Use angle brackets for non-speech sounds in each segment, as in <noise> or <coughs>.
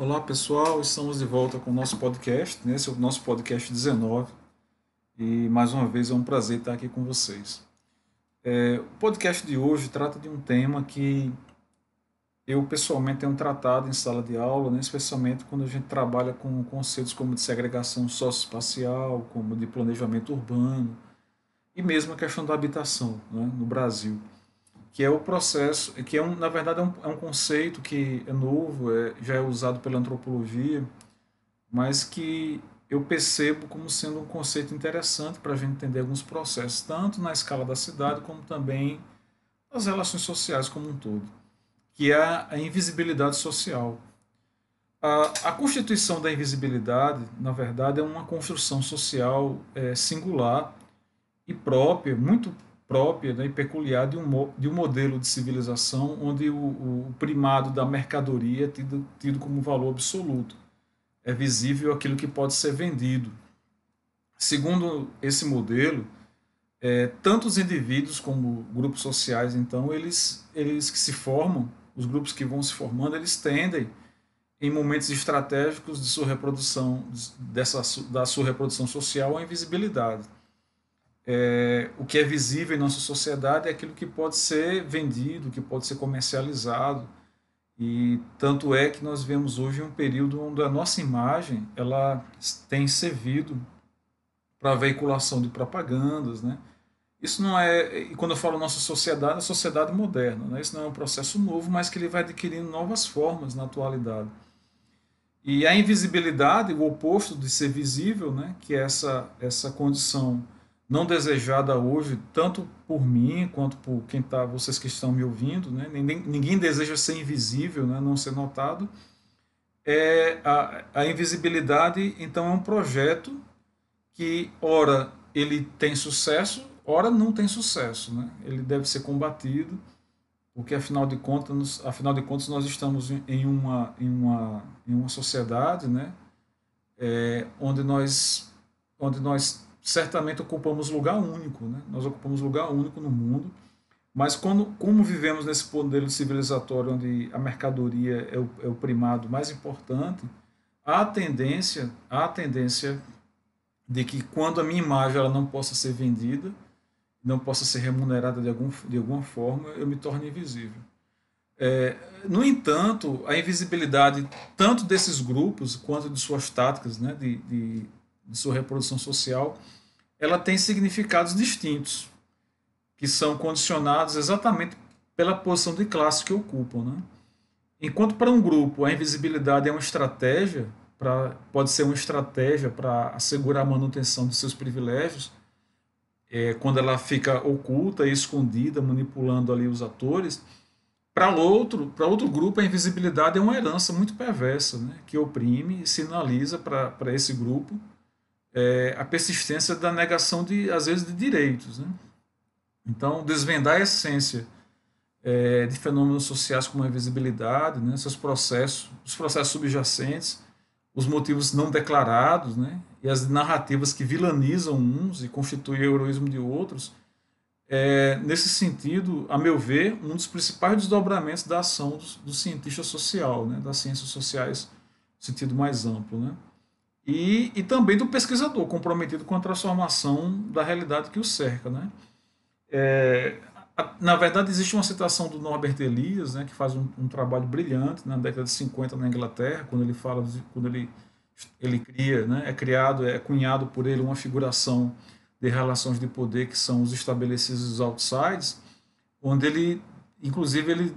Olá pessoal, estamos de volta com o nosso podcast, né? esse é o nosso podcast 19 e mais uma vez é um prazer estar aqui com vocês. É, o podcast de hoje trata de um tema que eu pessoalmente tenho tratado em sala de aula, né? especialmente quando a gente trabalha com conceitos como de segregação socioespacial, como de planejamento urbano e mesmo a questão da habitação né? no Brasil que é o processo, que é um, na verdade é um, é um conceito que é novo, é, já é usado pela antropologia, mas que eu percebo como sendo um conceito interessante para a gente entender alguns processos, tanto na escala da cidade como também nas relações sociais como um todo, que é a invisibilidade social. A, a constituição da invisibilidade, na verdade, é uma construção social é, singular e própria, muito própria né, e peculiar de um, de um modelo de civilização onde o, o primado da mercadoria é tido, tido como valor absoluto. É visível aquilo que pode ser vendido. Segundo esse modelo, é, tanto os indivíduos como grupos sociais, então, eles, eles que se formam, os grupos que vão se formando, eles tendem, em momentos estratégicos de sua reprodução, dessa, da sua reprodução social, à invisibilidade é, o que é visível em nossa sociedade é aquilo que pode ser vendido, que pode ser comercializado. E tanto é que nós vemos hoje um período onde a nossa imagem ela tem servido para a veiculação de propagandas, né? Isso não é, e quando eu falo nossa sociedade, é a sociedade moderna, né? Isso não é um processo novo, mas que ele vai adquirindo novas formas na atualidade. E a invisibilidade, o oposto de ser visível, né? Que é essa essa condição não desejada hoje, tanto por mim quanto por quem tá, vocês que estão me ouvindo, né? ninguém, ninguém deseja ser invisível, né? não ser notado. É a, a invisibilidade, então, é um projeto que, ora, ele tem sucesso, ora, não tem sucesso. Né? Ele deve ser combatido, porque, afinal de contas, afinal de contas nós estamos em uma, em uma, em uma sociedade né? É, onde nós, onde nós certamente ocupamos lugar único, né? nós ocupamos lugar único no mundo, mas quando, como vivemos nesse modelo civilizatório onde a mercadoria é o, é o primado mais importante, há tendência, há tendência de que quando a minha imagem ela não possa ser vendida, não possa ser remunerada de, algum, de alguma forma, eu me torne invisível. É, no entanto, a invisibilidade tanto desses grupos quanto de suas táticas né, de, de, de sua reprodução social ela tem significados distintos, que são condicionados exatamente pela posição de classe que ocupam. Né? Enquanto para um grupo a invisibilidade é uma estratégia, pra, pode ser uma estratégia para assegurar a manutenção de seus privilégios, é, quando ela fica oculta e escondida, manipulando ali os atores, para outro, para outro grupo a invisibilidade é uma herança muito perversa, né, que oprime e sinaliza para esse grupo é, a persistência da negação de às vezes de direitos, né? Então desvendar a essência é, de fenômenos sociais como a invisibilidade, né? Seus processos, os processos subjacentes, os motivos não declarados, né? E as narrativas que vilanizam uns e constituem o heroísmo de outros. É, nesse sentido, a meu ver, um dos principais desdobramentos da ação do, do cientista social, né, das ciências sociais, no sentido mais amplo. Né? E, e também do pesquisador comprometido com a transformação da realidade que o cerca. Né? É, na verdade, existe uma citação do Norbert Elias, né, que faz um, um, trabalho brilhante na década de 50 na Inglaterra, quando ele fala, quando ele, ele cria, né, é criado, é cunhado por ele uma figuração de relações de poder que são os estabelecidos os outsides, onde ele, inclusive, ele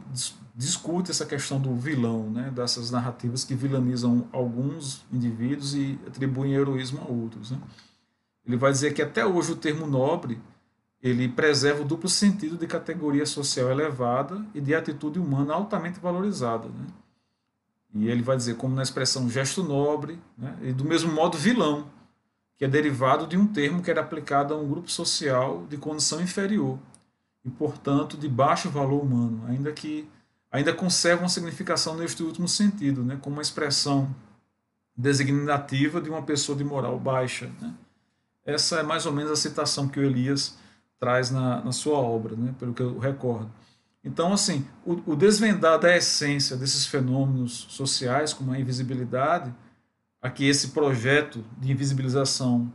discute essa questão do vilão, né, dessas narrativas que vilanizam alguns indivíduos e atribuem heroísmo a outros. Né. Ele vai dizer que até hoje o termo nobre ele preserva o duplo sentido de categoria social elevada e de atitude humana altamente valorizada. Né. E ele vai dizer como na expressão gesto nobre, né, e do mesmo modo vilão, que é derivado de um termo que era aplicado a um grupo social de condição inferior e, portanto, de baixo valor humano, ainda que ainda conserva uma significação neste último sentido, né, como uma expressão designativa de uma pessoa de moral baixa. Né? Essa é mais ou menos a citação que o Elias traz na, na sua obra, né, pelo que eu recordo. Então, assim, o, o desvendar da essência desses fenômenos sociais, como a invisibilidade, a que esse projeto de invisibilização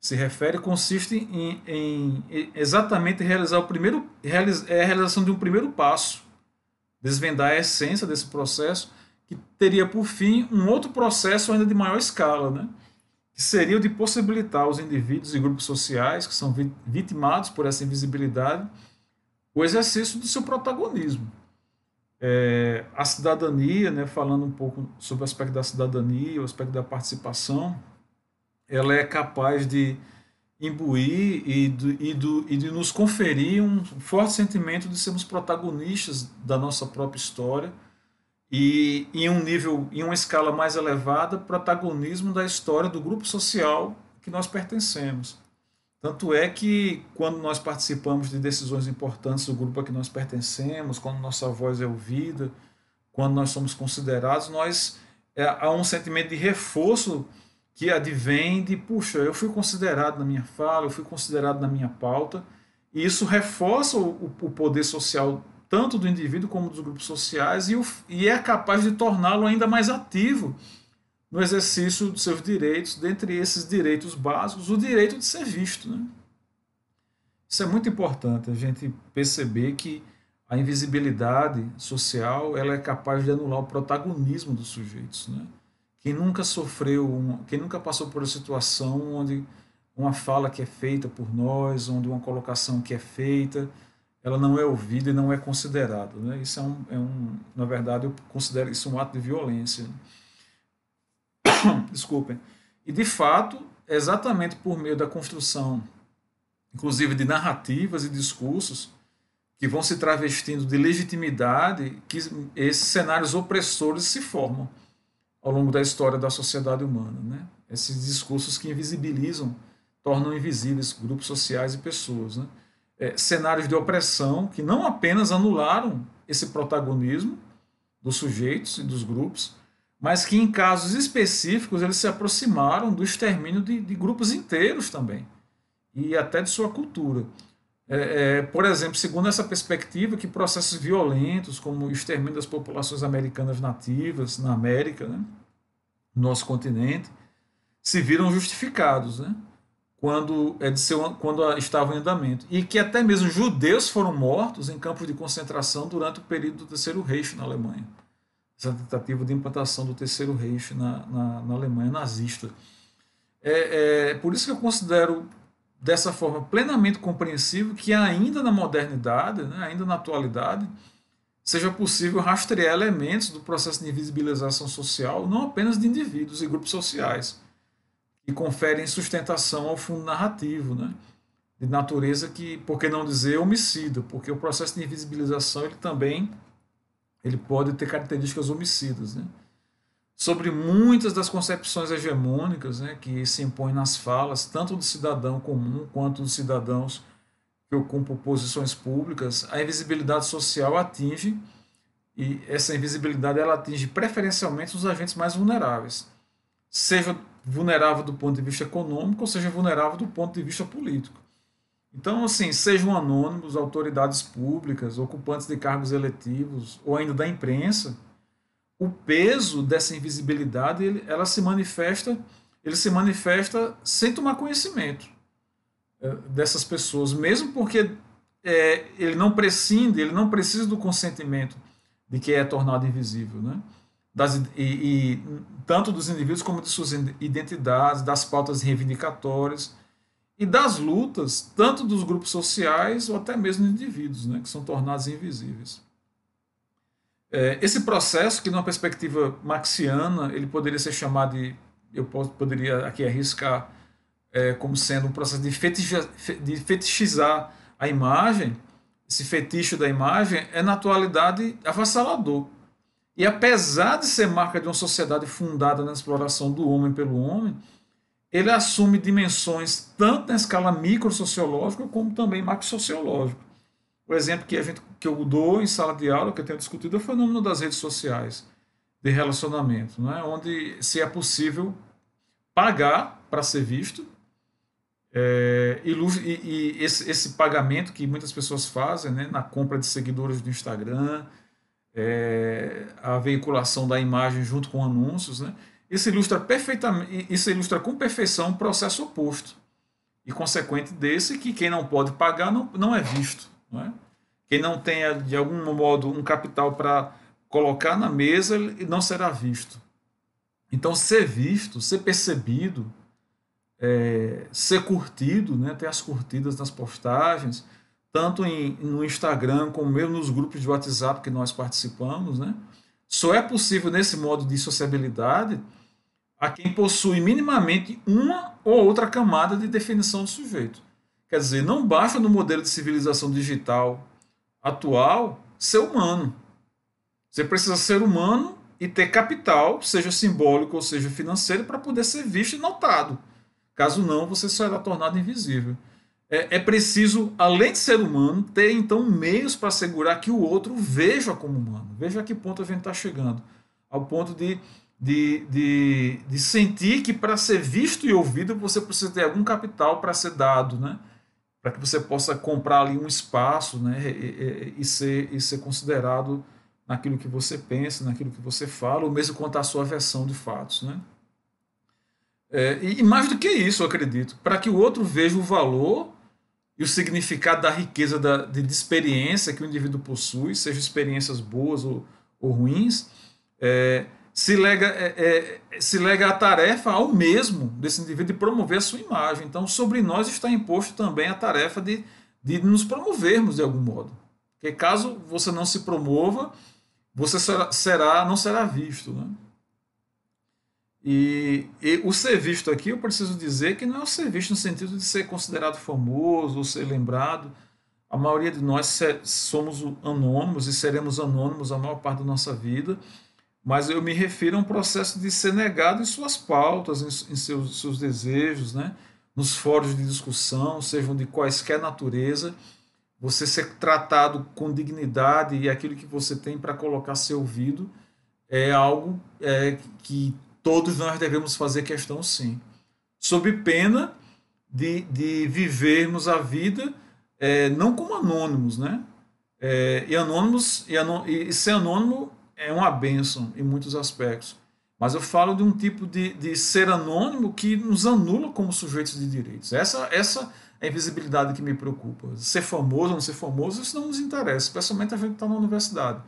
se refere, consiste em, em, exatamente realizar o primeiro, é a realização de um primeiro passo, desvendar a essência desse processo, que teria por fim um outro processo ainda de maior escala, né? que seria o de possibilitar os indivíduos e grupos sociais que são vitimados por essa invisibilidade o exercício do seu protagonismo. É, a cidadania, né, falando um pouco sobre o aspecto da cidadania, o aspecto da participação, ela é capaz de imbuir e, do, e, do, e de nos conferir um forte sentimento de sermos protagonistas da nossa própria história e em um nível, em uma escala mais elevada, protagonismo da história do grupo social que nós pertencemos. Tanto é que quando nós participamos de decisões importantes do grupo a que nós pertencemos, quando nossa voz é ouvida, quando nós somos considerados, nós é, há um sentimento de reforço que advém de, puxa, eu fui considerado na minha fala, eu fui considerado na minha pauta, e isso reforça o, o poder social tanto do indivíduo como dos grupos sociais e, o, e é capaz de torná-lo ainda mais ativo no exercício dos seus direitos, dentre esses direitos básicos, o direito de ser visto. Né? Isso é muito importante, a gente perceber que a invisibilidade social ela é capaz de anular o protagonismo dos sujeitos. Né? Quem nunca sofreu, quem nunca passou por uma situação onde uma fala que é feita por nós, onde uma colocação que é feita, ela não é ouvida e não é considerada. Né? Isso é um, é um, na verdade, eu considero isso um ato de violência. <coughs> Desculpem. E de fato, é exatamente por meio da construção, inclusive de narrativas e discursos, que vão se travestindo de legitimidade, que esses cenários opressores se formam ao longo da história da sociedade humana. Né? Esses discursos que invisibilizam, tornam invisíveis grupos sociais e pessoas. Né? É, cenários de opressão que não apenas anularam esse protagonismo dos sujeitos e dos grupos, mas que em casos específicos eles se aproximaram do extermínio de, de grupos inteiros também, e até de sua cultura. É, é, por exemplo, segundo essa perspectiva, que processos violentos, como o extermínio das populações americanas nativas na América, né, no nosso continente, se viram justificados né, quando, é de seu, quando estavam em andamento. E que até mesmo judeus foram mortos em campos de concentração durante o período do Terceiro Reich na Alemanha essa tentativa de implantação do Terceiro Reich na, na, na Alemanha nazista. É, é, por isso que eu considero dessa forma plenamente compreensível que ainda na modernidade, né, ainda na atualidade, seja possível rastrear elementos do processo de invisibilização social, não apenas de indivíduos e grupos sociais, que conferem sustentação ao fundo narrativo, né, de natureza que, por que não dizer, homicida, porque o processo de invisibilização ele também ele pode ter características homicidas. Né? Sobre muitas das concepções hegemônicas né, que se impõem nas falas, tanto do cidadão comum quanto dos cidadãos que ocupam posições públicas, a invisibilidade social atinge, e essa invisibilidade ela atinge preferencialmente os agentes mais vulneráveis, seja vulnerável do ponto de vista econômico ou seja vulnerável do ponto de vista político. Então, assim, sejam anônimos, autoridades públicas, ocupantes de cargos eletivos ou ainda da imprensa, o peso dessa invisibilidade ele, ela se manifesta, ele se manifesta sem tomar conhecimento é, dessas pessoas, mesmo porque é, ele não prescinde, ele não precisa do consentimento de que é tornado invisível, né? Das, e, e tanto dos indivíduos como de suas identidades, das pautas reivindicatórias e das lutas, tanto dos grupos sociais ou até mesmo de indivíduos, né, que são tornados invisíveis. É, esse processo, que numa perspectiva marxiana, ele poderia ser chamado de, eu poderia aqui arriscar, é, como sendo um processo de, de fetichizar a imagem, esse fetiche da imagem é na atualidade avassalador. E apesar de ser marca de uma sociedade fundada na exploração do homem pelo homem, ele assume dimensões tanto na escala microsociológica como também macrosociológica. O exemplo que, a gente, que eu dou em sala de aula, que eu tenho discutido, é o fenômeno das redes sociais de relacionamento, né? onde se é possível pagar para ser visto, É, e, e esse, esse, pagamento que muitas pessoas fazem né, na compra de seguidores do Instagram, é, a veiculação da imagem junto com anúncios, né, isso ilustra perfeitamente, isso ilustra com perfeição o processo oposto e consequente desse que quem não pode pagar não, não é visto, não é? Quem não tenha de algum modo um capital para colocar na mesa não será visto. Então ser visto, ser percebido, é, ser curtido, né, ter as curtidas nas postagens, tanto em, no Instagram como mesmo nos grupos de WhatsApp que nós participamos, né, só é possível nesse modo de sociabilidade a quem possui minimamente uma ou outra camada de definição do sujeito. Quer dizer, não basta no modelo de civilização digital atual ser humano. Você precisa ser humano e ter capital, seja simbólico ou seja financeiro, para poder ser visto e notado. Caso não, você será tornado invisível. É, é preciso, além de ser humano, ter então meios para assegurar que o outro veja como humano. Veja a que ponto a gente está chegando. Ao ponto de de, de, de sentir que para ser visto e ouvido você precisa ter algum capital para ser dado, né? Para que você possa comprar ali um espaço né? E, e, ser, e ser considerado naquilo que você pensa, naquilo que você fala, ou mesmo quanto à sua versão de fatos. Né? É, e, e mais do que isso, eu acredito, para que o outro veja o valor e o significado da riqueza da, de, de experiência que o indivíduo possui, sejam experiências boas ou, ou ruins, é, se lega, é, é, se lega a tarefa ao mesmo desse indivíduo de promover a sua imagem. Então, sobre nós está imposto também a tarefa de, de nos promovermos de algum modo. Porque caso você não se promova, você será, será não será visto. Né? E, e, o ser visto aqui, eu preciso dizer que não é o ser visto no sentido de ser considerado famoso ou ser lembrado. A maioria de nós somos anônimos e seremos anônimos a maior parte da nossa vida mas eu me refiro a um processo de ser negado em suas pautas, em, seus, seus desejos, né? nos fóruns de discussão, sejam de quaisquer natureza, você ser tratado com dignidade e aquilo que você tem para colocar seu ouvido é algo é, que todos nós devemos fazer questão sim. Sob pena de, de vivermos a vida é, não como anônimos, né? É, e anônimos e, anô, e ser anônimo é uma benção em muitos aspectos. Mas eu falo de um tipo de, de ser anônimo que nos anula como sujeitos de direitos. Essa, essa é a invisibilidade que me preocupa. Ser famoso ou não ser famoso, isso não nos interessa, especialmente a gente que está na universidade.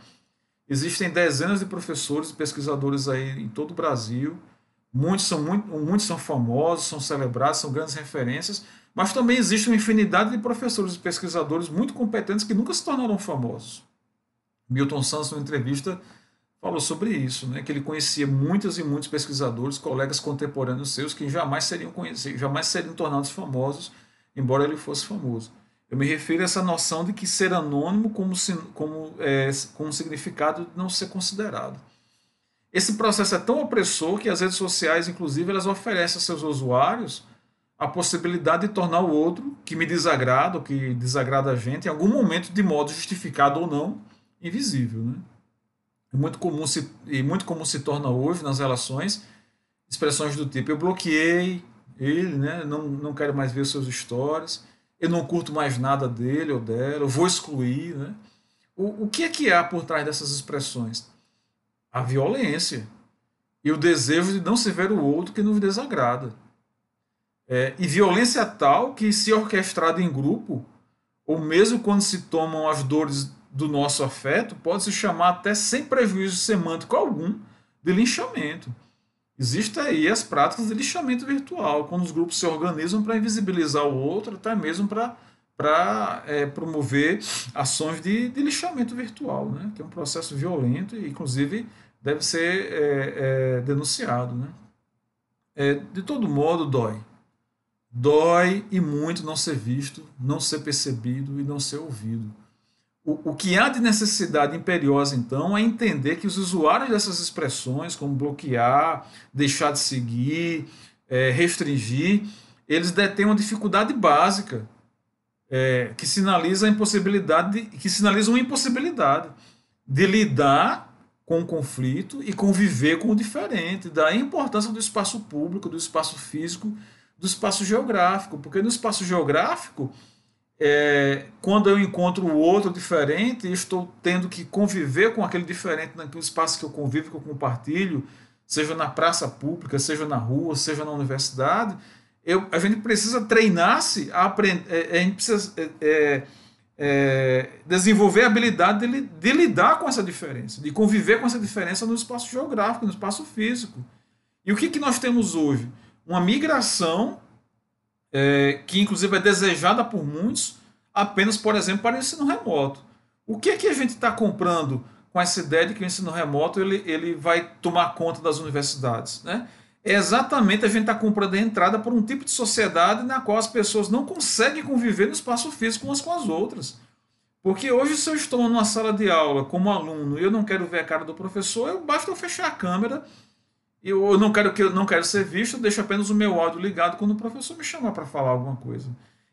Existem dezenas de professores e pesquisadores aí em todo o Brasil. Muitos são, muito, muitos são famosos, são celebrados, são grandes referências, mas também existe uma infinidade de professores e pesquisadores muito competentes que nunca se tornaram famosos. Milton Santos, numa entrevista, falou sobre isso, né? que ele conhecia muitos e muitos pesquisadores, colegas contemporâneos seus, que jamais seriam conhecidos, jamais seriam tornados famosos, embora ele fosse famoso. Eu me refiro a essa noção de que ser anônimo como, como, é, com significado de não ser considerado. Esse processo é tão opressor que as redes sociais, inclusive, elas oferecem a seus usuários a possibilidade de tornar o outro, que me desagrada, ou que desagrada a gente, em algum momento, de modo justificado ou não, invisível. Né? É muito comum se, e muito comum se torna hoje nas relações expressões do tipo: eu bloqueei ele, né? não, não quero mais ver seus stories, eu não curto mais nada dele ou dela, eu vou excluir. Né? O, o que é que há por trás dessas expressões? A violência e o desejo de não se ver o outro que nos desagrada. É, e violência tal que, se orquestrada em grupo, ou mesmo quando se tomam as dores do nosso afeto pode se chamar até sem prejuízo semântico algum de linchamento. Existem aí as práticas de lixamento virtual, quando os grupos se organizam para invisibilizar o outro, até mesmo para para é, promover ações de, de, lixamento virtual, né? que é um processo violento e, inclusive, deve ser é, é, denunciado. Né? É, de todo modo, dói. Dói e muito não ser visto, não ser percebido e não ser ouvido. O, que há de necessidade imperiosa, então, é entender que os usuários dessas expressões, como bloquear, deixar de seguir, é, restringir, eles detêm uma dificuldade básica é, que sinaliza a impossibilidade, de, que sinaliza uma impossibilidade de lidar com o conflito e conviver com o diferente, da importância do espaço público, do espaço físico, do espaço geográfico, porque no espaço geográfico, é, quando eu encontro o outro diferente, estou tendo que conviver com aquele diferente naquele espaço que eu convivo, que eu compartilho, seja na praça pública, seja na rua, seja na universidade, eu, a gente precisa treinar-se a aprender, é, a gente precisa é, é, é, desenvolver a habilidade de, de, lidar com essa diferença, de conviver com essa diferença no espaço geográfico, no espaço físico. E o que, que nós temos hoje? Uma migração é, que inclusive é desejada por muitos, apenas, por exemplo, para o ensino remoto. O que é que a gente está comprando com essa ideia de que o ensino remoto ele, ele vai tomar conta das universidades? Né? É exatamente a gente está comprando a entrada por um tipo de sociedade na qual as pessoas não conseguem conviver no espaço físico umas com as outras. Porque hoje, se eu estou numa sala de aula como aluno e eu não quero ver a cara do professor, eu basta eu fechar a câmera eu não quero que eu não quero ser visto, deixo apenas o meu áudio ligado quando o professor me chamar para falar alguma coisa.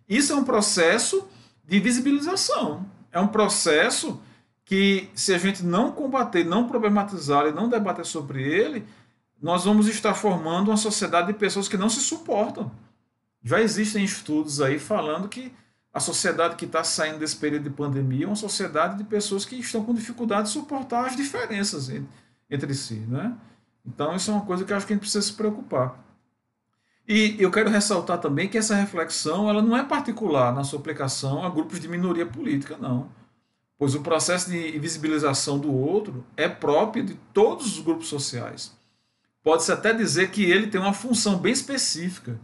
Isso é um processo de visibilização. É um processo que, se a gente não combater, não problematizar e não debater sobre ele, nós vamos estar formando uma sociedade de pessoas que não se suportam. Já existem estudos aí falando que a sociedade que está saindo desse período de pandemia é uma sociedade de pessoas que estão com dificuldade de suportar as diferenças entre si. Né? Então, isso é uma coisa que eu acho que a gente precisa se preocupar. E eu quero ressaltar também que essa reflexão ela não é particular na sua aplicação a grupos de minoria política, não. Pois o processo de visibilização do outro é próprio de todos os grupos sociais. Pode-se até dizer que ele tem uma função bem específica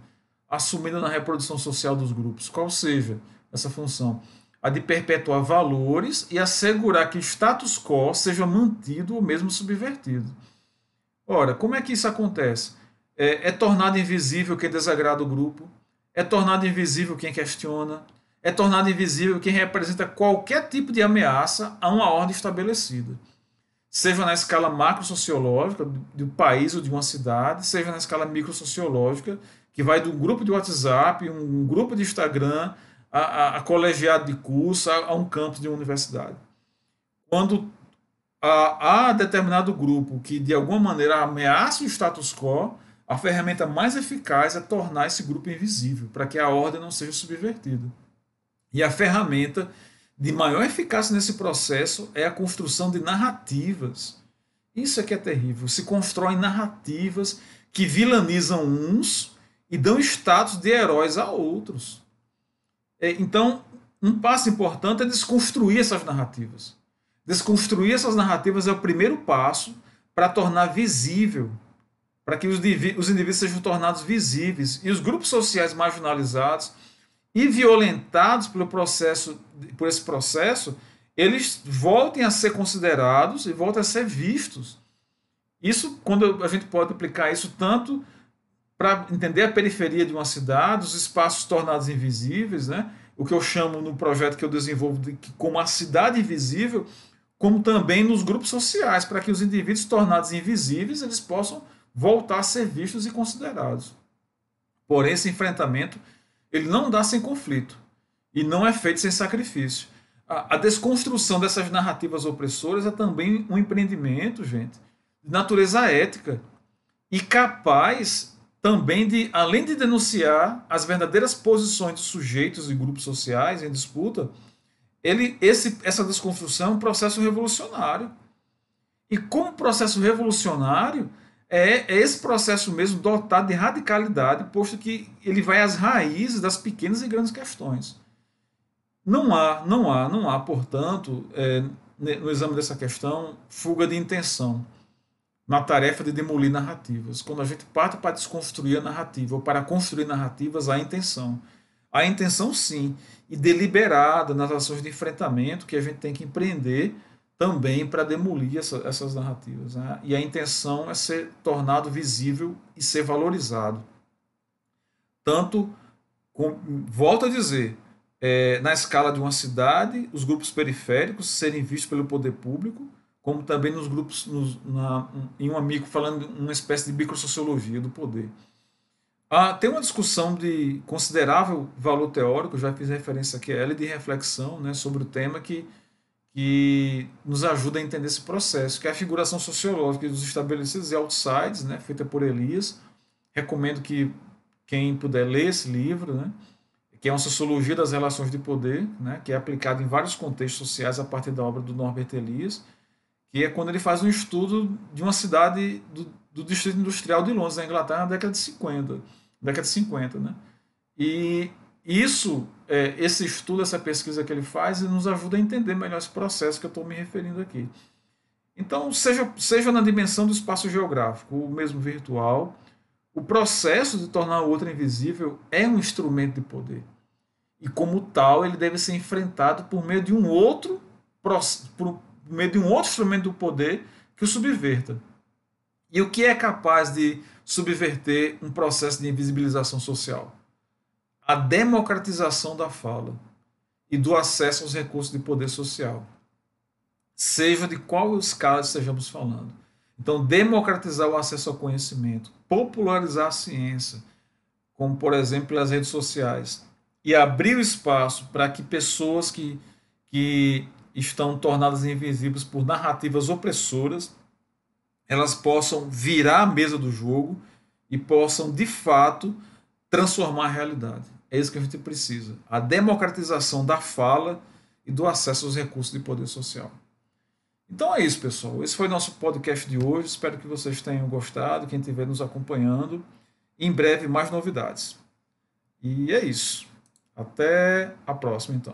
assumida na reprodução social dos grupos. Qual seja essa função? A de perpetuar valores e assegurar que o status quo seja mantido ou mesmo subvertido. Ora, como é que isso acontece? É, é tornado invisível quem desagrada o grupo, é tornado invisível quem questiona, é tornado invisível quem representa qualquer tipo de ameaça a uma ordem estabelecida. Seja na escala macro-sociológica do país ou de uma cidade, seja na escala micro-sociológica, que vai do grupo de WhatsApp, um grupo de Instagram, a, a, a colegiado de curso, a, a um campus de uma universidade. Quando há determinado grupo que de alguma maneira ameaça o status quo, a ferramenta mais eficaz é tornar esse grupo invisível, para que a ordem não seja subvertida. E a ferramenta de maior eficácia nesse processo é a construção de narrativas. Isso é que é terrível. Se constroem narrativas que vilanizam uns e dão status de heróis a outros. É, então, um passo importante é desconstruir essas narrativas. Desconstruir essas narrativas é o primeiro passo para tornar visível, para que os, os indivíduos sejam tornados visíveis e os grupos sociais marginalizados e violentados pelo processo, por esse processo, eles voltem a ser considerados e voltem a ser vistos. Isso, quando a gente pode aplicar isso tanto para entender a periferia de uma cidade, os espaços tornados invisíveis, né? o que eu chamo no projeto que eu desenvolvo de, como a cidade invisível, como também nos grupos sociais, para que os indivíduos tornados invisíveis eles possam voltar a ser vistos e considerados. Porém, esse enfrentamento ele não dá sem conflito e não é feito sem sacrifício. A, a desconstrução dessas narrativas opressoras é também um empreendimento, gente, de natureza ética e capaz também de, além de denunciar as verdadeiras posições dos sujeitos e grupos sociais em disputa, ele, esse, essa desconstrução é um processo revolucionário. E como processo revolucionário, é, é, esse processo mesmo dotado de radicalidade, posto que ele vai às raízes das pequenas e grandes questões. Não há, não há, não há, portanto, é, no exame dessa questão, fuga de intenção na tarefa de demolir narrativas. Quando a gente parte para desconstruir a narrativa ou para construir narrativas, há intenção. Há intenção, sim, e deliberada nas ações de enfrentamento que a gente tem que empreender também para demolir essa, essas narrativas. Né? E a intenção é ser tornado visível e ser valorizado. Tanto, com, volto a dizer, é, na escala de uma cidade, os grupos periféricos serem vistos pelo poder público, como também nos grupos, nos, na, em um amigo falando uma espécie de microsociologia do poder. Ah, tem uma discussão de considerável valor teórico, já fiz referência aqui a ela, de reflexão né, sobre o tema que, que nos ajuda a entender esse processo, que é a figuração sociológica dos estabelecidos e outsides, né, feita por Elias. Recomendo que quem puder ler esse livro, né? que é uma sociologia das relações de poder, né? que é aplicado em vários contextos sociais a partir da obra do Norbert Elias, que é quando ele faz um estudo de uma cidade do, do distrito industrial de Londres, na Inglaterra, na década de 50. Década de 50 né? E isso, é, esse estudo, essa pesquisa que ele faz, nos ajuda a entender melhor esse processo que eu estou me referindo aqui. Então, seja, seja na dimensão do espaço geográfico, ou mesmo virtual, o processo de tornar o outro invisível é um instrumento de poder. E como tal, ele deve ser enfrentado por meio de um outro por meio de um outro instrumento do poder que o subverta. E o que é capaz de subverter um processo de invisibilização social? A democratização da fala e do acesso aos recursos de poder social seja de qual escala estejamos falando. Então, democratizar o acesso ao conhecimento, popularizar a ciência, como por exemplo as redes sociais, e abrir o espaço para que pessoas que, que estão tornadas invisíveis por narrativas opressoras, elas possam virar a mesa do jogo e possam, de fato, transformar a realidade. É isso que a gente precisa. A democratização da fala e do acesso aos recursos de poder social. Então é isso, pessoal. Esse foi nosso podcast de hoje. Espero que vocês tenham gostado, quem estiver nos acompanhando. Em breve, mais novidades. E é isso. Até a próxima, então.